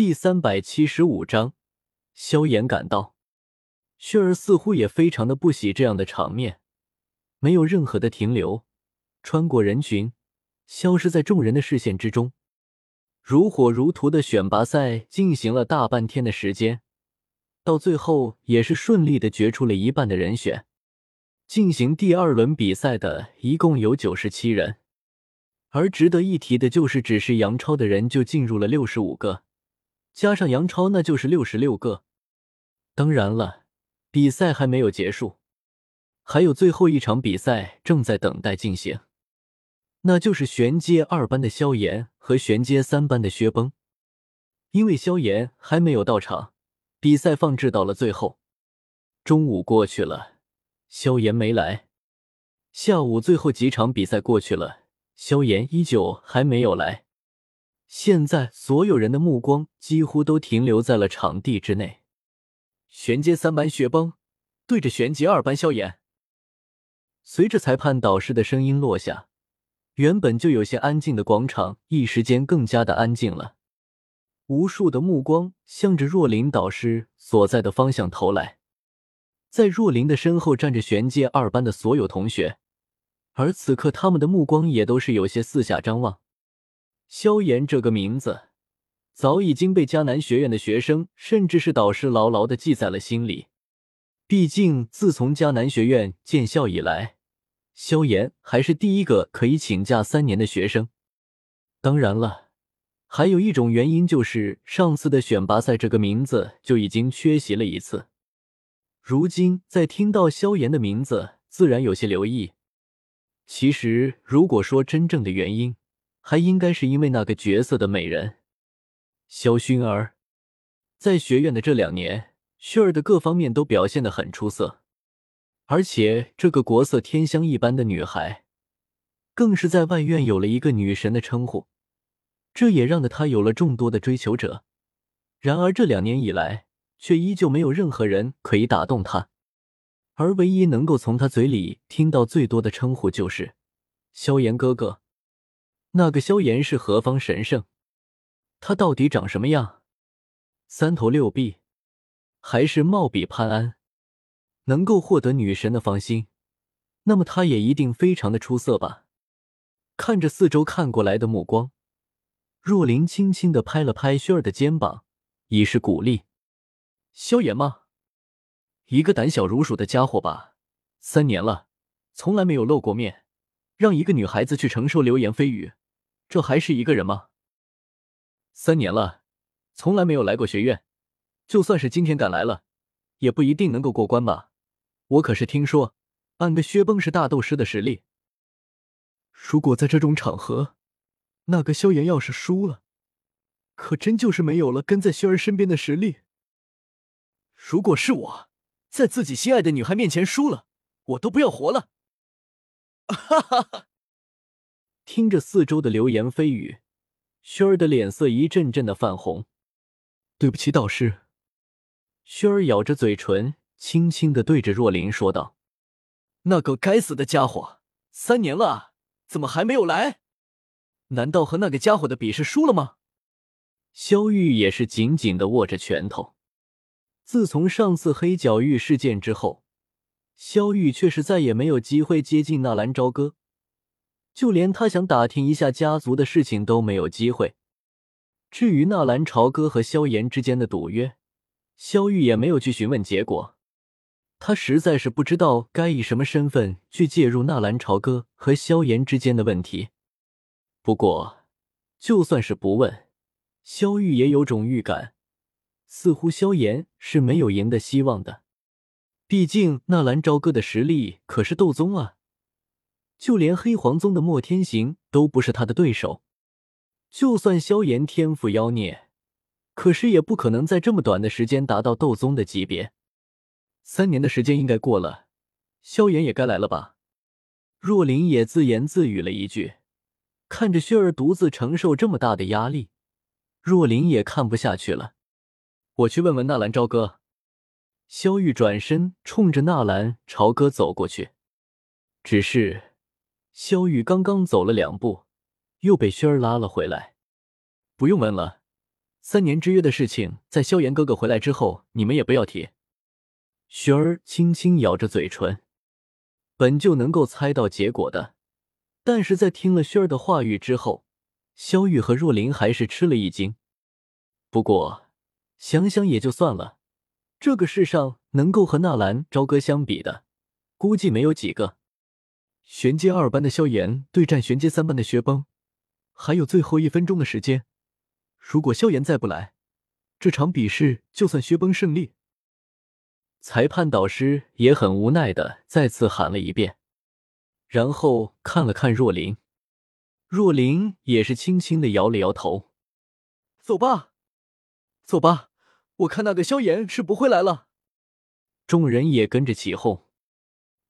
第三百七十五章，萧炎赶到。雪儿似乎也非常的不喜这样的场面，没有任何的停留，穿过人群，消失在众人的视线之中。如火如荼的选拔赛进行了大半天的时间，到最后也是顺利的决出了一半的人选。进行第二轮比赛的一共有九十七人，而值得一提的就是，只是杨超的人就进入了六十五个。加上杨超，那就是六十六个。当然了，比赛还没有结束，还有最后一场比赛正在等待进行，那就是玄阶二班的萧炎和玄阶三班的薛崩。因为萧炎还没有到场，比赛放置到了最后。中午过去了，萧炎没来；下午最后几场比赛过去了，萧炎依旧还没有来。现在所有人的目光几乎都停留在了场地之内。玄阶三班雪崩对着玄阶二班萧炎。随着裁判导师的声音落下，原本就有些安静的广场一时间更加的安静了。无数的目光向着若琳导师所在的方向投来。在若琳的身后站着玄阶二班的所有同学，而此刻他们的目光也都是有些四下张望。萧炎这个名字早已经被迦南学院的学生，甚至是导师牢牢的记在了心里。毕竟，自从迦南学院建校以来，萧炎还是第一个可以请假三年的学生。当然了，还有一种原因就是上次的选拔赛这个名字就已经缺席了一次。如今再听到萧炎的名字，自然有些留意。其实，如果说真正的原因，还应该是因为那个角色的美人，萧薰儿，在学院的这两年，薰儿的各方面都表现的很出色，而且这个国色天香一般的女孩，更是在外院有了一个女神的称呼，这也让得她有了众多的追求者。然而这两年以来，却依旧没有任何人可以打动她，而唯一能够从她嘴里听到最多的称呼就是萧炎哥哥。那个萧炎是何方神圣？他到底长什么样？三头六臂，还是貌比潘安？能够获得女神的芳心，那么他也一定非常的出色吧？看着四周看过来的目光，若琳轻轻的拍了拍薰儿的肩膀，以示鼓励。萧炎吗？一个胆小如鼠的家伙吧？三年了，从来没有露过面，让一个女孩子去承受流言蜚语。这还是一个人吗？三年了，从来没有来过学院，就算是今天赶来了，也不一定能够过关吧？我可是听说，按个薛崩是大斗师的实力。如果在这种场合，那个萧炎要是输了，可真就是没有了跟在薰儿身边的实力。如果是我，在自己心爱的女孩面前输了，我都不要活了。哈哈哈。听着四周的流言蜚语，薰儿的脸色一阵阵的泛红。对不起，导师。薰儿咬着嘴唇，轻轻的对着若琳说道：“那个该死的家伙，三年了，怎么还没有来？难道和那个家伙的比试输了吗？”萧玉也是紧紧的握着拳头。自从上次黑角域事件之后，萧玉却是再也没有机会接近纳兰朝歌。就连他想打听一下家族的事情都没有机会。至于纳兰朝歌和萧炎之间的赌约，萧玉也没有去询问结果。他实在是不知道该以什么身份去介入纳兰朝歌和萧炎之间的问题。不过，就算是不问，萧玉也有种预感，似乎萧炎是没有赢的希望的。毕竟纳兰朝歌的实力可是斗宗啊。就连黑皇宗的莫天行都不是他的对手。就算萧炎天赋妖孽，可是也不可能在这么短的时间达到斗宗的级别。三年的时间应该过了，萧炎也该来了吧？若琳也自言自语了一句，看着薰儿独自承受这么大的压力，若琳也看不下去了。我去问问纳兰朝歌。萧玉转身冲着纳兰朝歌走过去，只是。萧玉刚刚走了两步，又被轩儿拉了回来。不用问了，三年之约的事情，在萧炎哥哥回来之后，你们也不要提。雪儿轻轻咬着嘴唇，本就能够猜到结果的，但是在听了雪儿的话语之后，萧玉和若琳还是吃了一惊。不过想想也就算了，这个世上能够和纳兰朝歌相比的，估计没有几个。玄阶二班的萧炎对战玄阶三班的薛崩，还有最后一分钟的时间。如果萧炎再不来，这场比试就算薛崩胜利。裁判导师也很无奈的再次喊了一遍，然后看了看若琳，若琳也是轻轻的摇了摇头。走吧，走吧，我看那个萧炎是不会来了。众人也跟着起哄，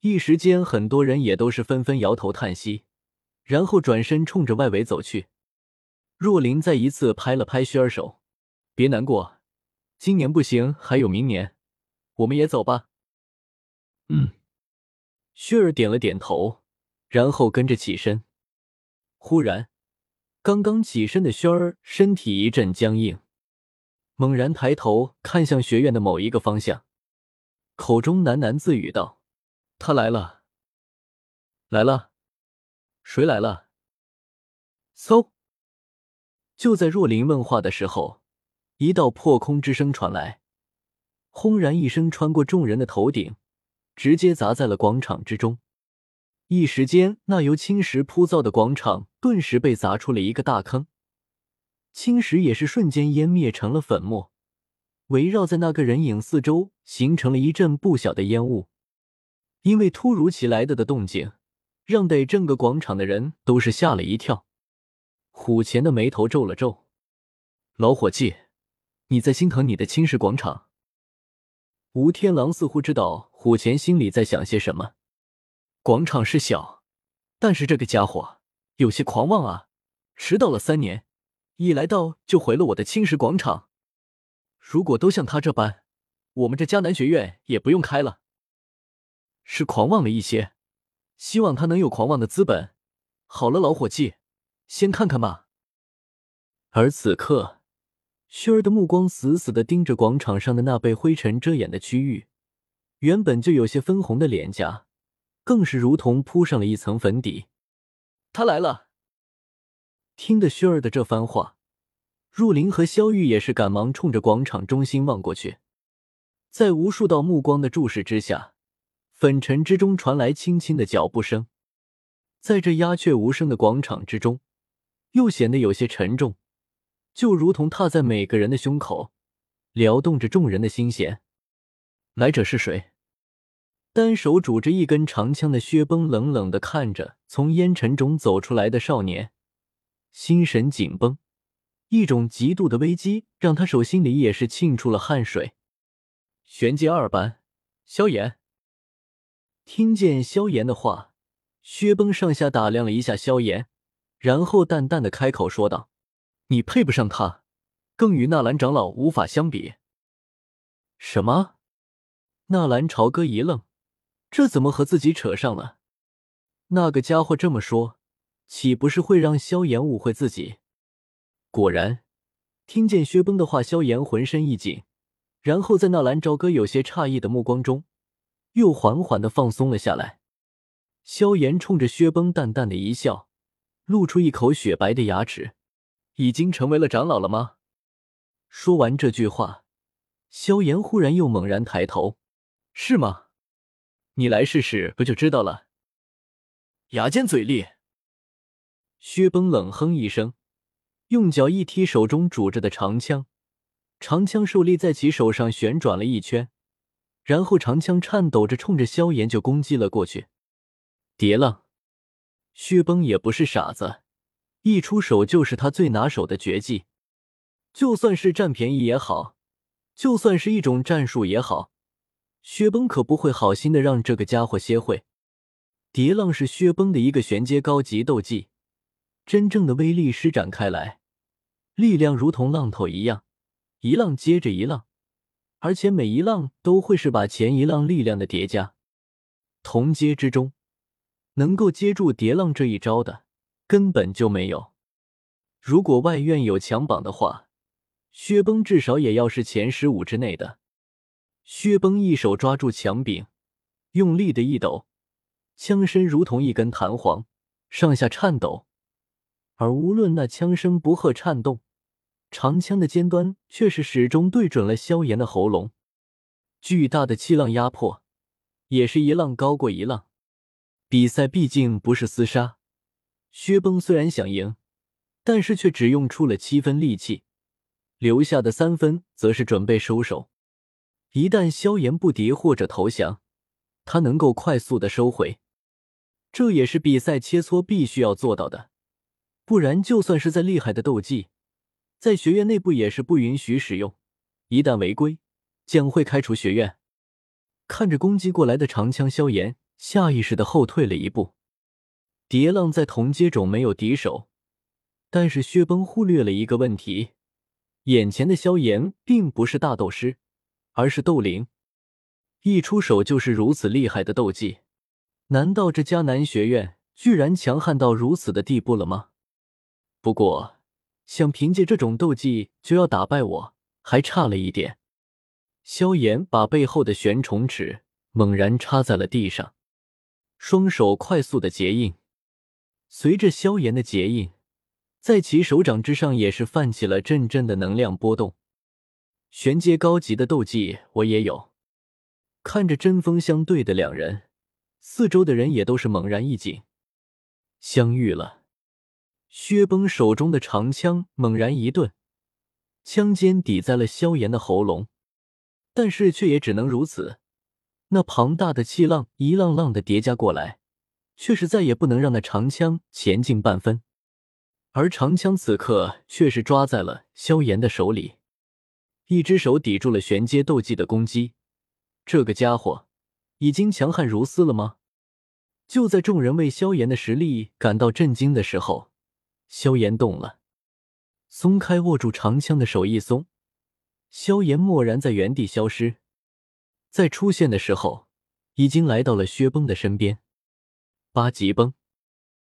一时间很多人也都是纷纷摇头叹息，然后转身冲着外围走去。若琳再一次拍了拍薛儿手，别难过，今年不行，还有明年，我们也走吧。嗯，薛儿点了点头，然后跟着起身。忽然，刚刚起身的薛儿身体一阵僵硬，猛然抬头看向学院的某一个方向，口中喃喃自语道：“他来了，来了，谁来了？”嗖。就在若琳问话的时候，一道破空之声传来，轰然一声穿过众人的头顶，直接砸在了广场之中。一时间，那由青石铺造的广场顿时被砸出了一个大坑，青石也是瞬间湮灭成了粉末，围绕在那个人影四周，形成了一阵不小的烟雾。因为突如其来的的动静，让得整个广场的人都是吓了一跳。虎钳的眉头皱了皱，老伙计，你在心疼你的青石广场？吴天狼似乎知道虎钳心里在想些什么。广场是小，但是这个家伙有些狂妄啊！迟到了三年，一来到就毁了我的青石广场。如果都像他这般，我们这迦南学院也不用开了。是狂妄了一些，希望他能有狂妄的资本。好了，老伙计。先看看吧。而此刻，薰儿的目光死死的盯着广场上的那被灰尘遮掩的区域，原本就有些分红的脸颊，更是如同铺上了一层粉底。他来了。听得薰儿的这番话，若琳和萧玉也是赶忙冲着广场中心望过去，在无数道目光的注视之下，粉尘之中传来轻轻的脚步声，在这鸦雀无声的广场之中。又显得有些沉重，就如同踏在每个人的胸口，撩动着众人的心弦。来者是谁？单手拄着一根长枪的薛崩冷冷的看着从烟尘中走出来的少年，心神紧绷，一种极度的危机让他手心里也是沁出了汗水。玄阶二班，萧炎。听见萧炎的话，薛崩上下打量了一下萧炎。然后淡淡的开口说道：“你配不上他，更与纳兰长老无法相比。”什么？纳兰朝歌一愣，这怎么和自己扯上了？那个家伙这么说，岂不是会让萧炎误会自己？果然，听见薛崩的话，萧炎浑身一紧，然后在纳兰朝歌有些诧异的目光中，又缓缓的放松了下来。萧炎冲着薛崩淡淡的一笑。露出一口雪白的牙齿，已经成为了长老了吗？说完这句话，萧炎忽然又猛然抬头，是吗？你来试试不就知道了？牙尖嘴利。薛崩冷哼一声，用脚一踢手中拄着的长枪，长枪受力在其手上旋转了一圈，然后长枪颤抖着冲着萧炎就攻击了过去。叠浪。薛崩也不是傻子，一出手就是他最拿手的绝技。就算是占便宜也好，就算是一种战术也好，薛崩可不会好心的让这个家伙歇会。叠浪是薛崩的一个玄阶高级斗技，真正的威力施展开来，力量如同浪头一样，一浪接着一浪，而且每一浪都会是把前一浪力量的叠加。同阶之中。能够接住叠浪这一招的，根本就没有。如果外院有强榜的话，薛崩至少也要是前十五之内的。薛崩一手抓住墙柄，用力的一抖，枪身如同一根弹簧，上下颤抖。而无论那枪声不和颤动，长枪的尖端却是始终对准了萧炎的喉咙。巨大的气浪压迫，也是一浪高过一浪。比赛毕竟不是厮杀，薛崩虽然想赢，但是却只用出了七分力气。留下的三分则是准备收手，一旦萧炎不敌或者投降，他能够快速的收回。这也是比赛切磋必须要做到的，不然就算是再厉害的斗技，在学院内部也是不允许使用，一旦违规将会开除学院。看着攻击过来的长枪，萧炎下意识的后退了一步。蝶浪在同阶中没有敌手，但是薛崩忽略了一个问题。眼前的萧炎并不是大斗师，而是斗灵，一出手就是如此厉害的斗技。难道这迦南学院居然强悍到如此的地步了吗？不过，想凭借这种斗技就要打败我，还差了一点。萧炎把背后的玄虫尺猛然插在了地上，双手快速的结印，随着萧炎的结印。在其手掌之上，也是泛起了阵阵的能量波动。玄阶高级的斗技，我也有。看着针锋相对的两人，四周的人也都是猛然一紧。相遇了，薛崩手中的长枪猛然一顿，枪尖抵在了萧炎的喉咙，但是却也只能如此。那庞大的气浪一浪浪的叠加过来，却是再也不能让那长枪前进半分。而长枪此刻却是抓在了萧炎的手里，一只手抵住了玄阶斗技的攻击。这个家伙已经强悍如斯了吗？就在众人为萧炎的实力感到震惊的时候，萧炎动了，松开握住长枪的手一松，萧炎蓦然在原地消失。在出现的时候，已经来到了薛崩的身边。八级崩。